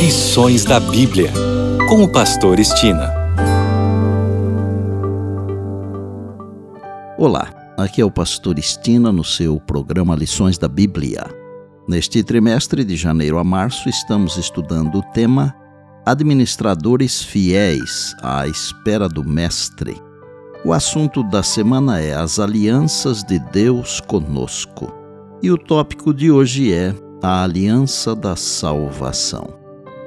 Lições da Bíblia, com o Pastor Estina. Olá, aqui é o Pastor Estina no seu programa Lições da Bíblia. Neste trimestre, de janeiro a março, estamos estudando o tema Administradores Fiéis à Espera do Mestre. O assunto da semana é as alianças de Deus conosco. E o tópico de hoje é a aliança da salvação.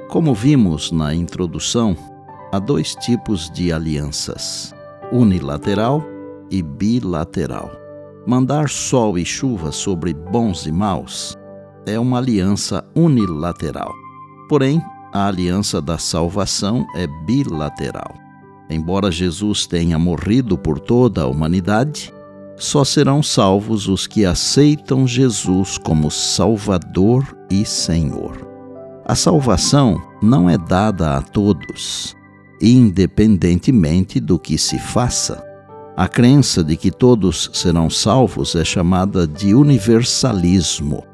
Como vimos na introdução, há dois tipos de alianças: unilateral e bilateral. Mandar sol e chuva sobre bons e maus é uma aliança unilateral. Porém, a aliança da salvação é bilateral. Embora Jesus tenha morrido por toda a humanidade, só serão salvos os que aceitam Jesus como Salvador e Senhor. A salvação não é dada a todos, independentemente do que se faça. A crença de que todos serão salvos é chamada de universalismo.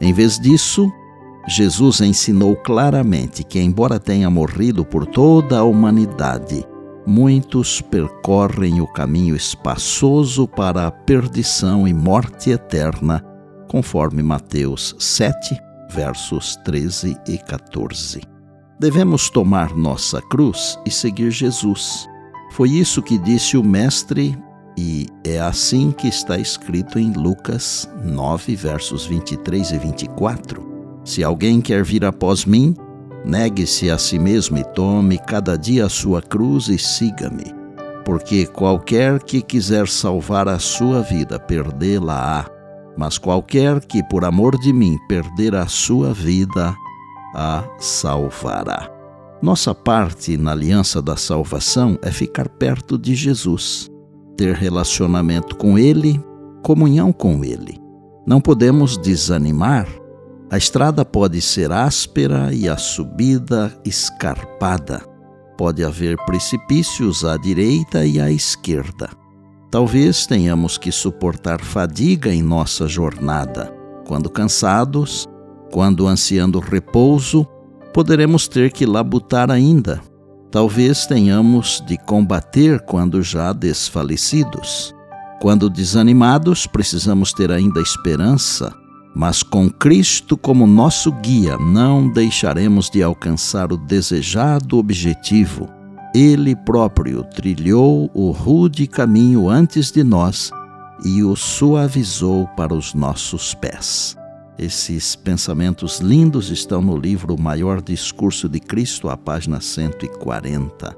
Em vez disso, Jesus ensinou claramente que, embora tenha morrido por toda a humanidade, muitos percorrem o caminho espaçoso para a perdição e morte eterna, conforme Mateus 7, versos 13 e 14. Devemos tomar nossa cruz e seguir Jesus. Foi isso que disse o Mestre, e é assim que está escrito em Lucas 9, versos 23 e 24. Se alguém quer vir após mim, Negue-se a si mesmo e tome cada dia a sua cruz e siga-me. Porque qualquer que quiser salvar a sua vida, perdê-la-á. Mas qualquer que, por amor de mim, perder a sua vida, a salvará. Nossa parte na aliança da salvação é ficar perto de Jesus, ter relacionamento com Ele, comunhão com Ele. Não podemos desanimar a estrada pode ser áspera e a subida escarpada. Pode haver precipícios à direita e à esquerda. Talvez tenhamos que suportar fadiga em nossa jornada. Quando cansados, quando ansiando repouso, poderemos ter que labutar ainda. Talvez tenhamos de combater quando já desfalecidos. Quando desanimados, precisamos ter ainda esperança mas com Cristo como nosso guia, não deixaremos de alcançar o desejado objetivo. Ele próprio trilhou o rude caminho antes de nós e o suavizou para os nossos pés. Esses pensamentos lindos estão no livro Maior Discurso de Cristo, a página 140.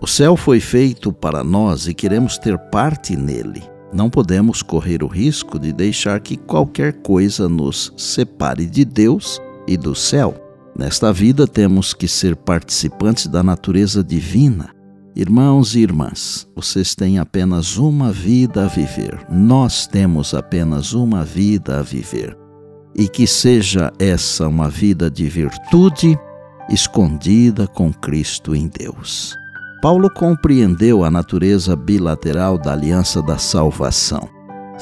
O céu foi feito para nós e queremos ter parte nele. Não podemos correr o risco de deixar que qualquer coisa nos separe de Deus e do céu. Nesta vida temos que ser participantes da natureza divina. Irmãos e irmãs, vocês têm apenas uma vida a viver. Nós temos apenas uma vida a viver. E que seja essa uma vida de virtude escondida com Cristo em Deus. Paulo compreendeu a natureza bilateral da aliança da salvação.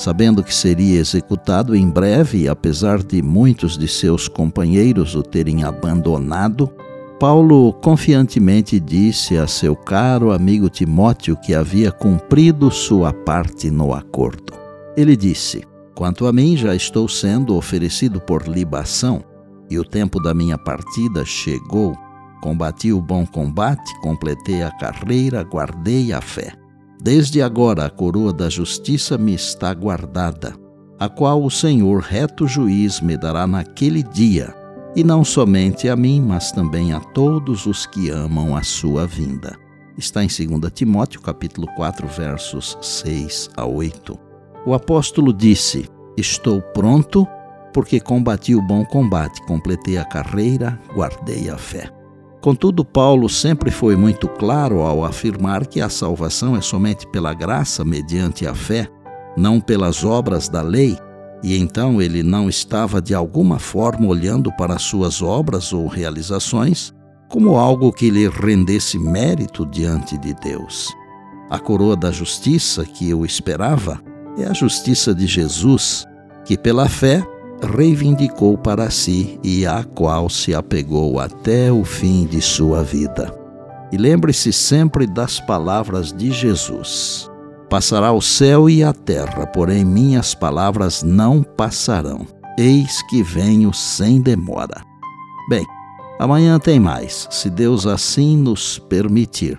Sabendo que seria executado em breve, apesar de muitos de seus companheiros o terem abandonado, Paulo confiantemente disse a seu caro amigo Timóteo que havia cumprido sua parte no acordo. Ele disse: Quanto a mim, já estou sendo oferecido por libação, e o tempo da minha partida chegou. Combati o bom combate, completei a carreira, guardei a fé. Desde agora a coroa da justiça me está guardada, a qual o Senhor, reto juiz, me dará naquele dia, e não somente a mim, mas também a todos os que amam a sua vinda. Está em 2 Timóteo, capítulo 4, versos 6 a 8. O apóstolo disse: Estou pronto, porque combati o bom combate, completei a carreira, guardei a fé. Contudo, Paulo sempre foi muito claro ao afirmar que a salvação é somente pela graça mediante a fé, não pelas obras da lei, e então ele não estava de alguma forma olhando para suas obras ou realizações como algo que lhe rendesse mérito diante de Deus. A coroa da justiça que eu esperava é a justiça de Jesus, que pela fé reivindicou para si e à qual se apegou até o fim de sua vida. E lembre-se sempre das palavras de Jesus: Passará o céu e a terra, porém minhas palavras não passarão. Eis que venho sem demora. Bem, amanhã tem mais, se Deus assim nos permitir.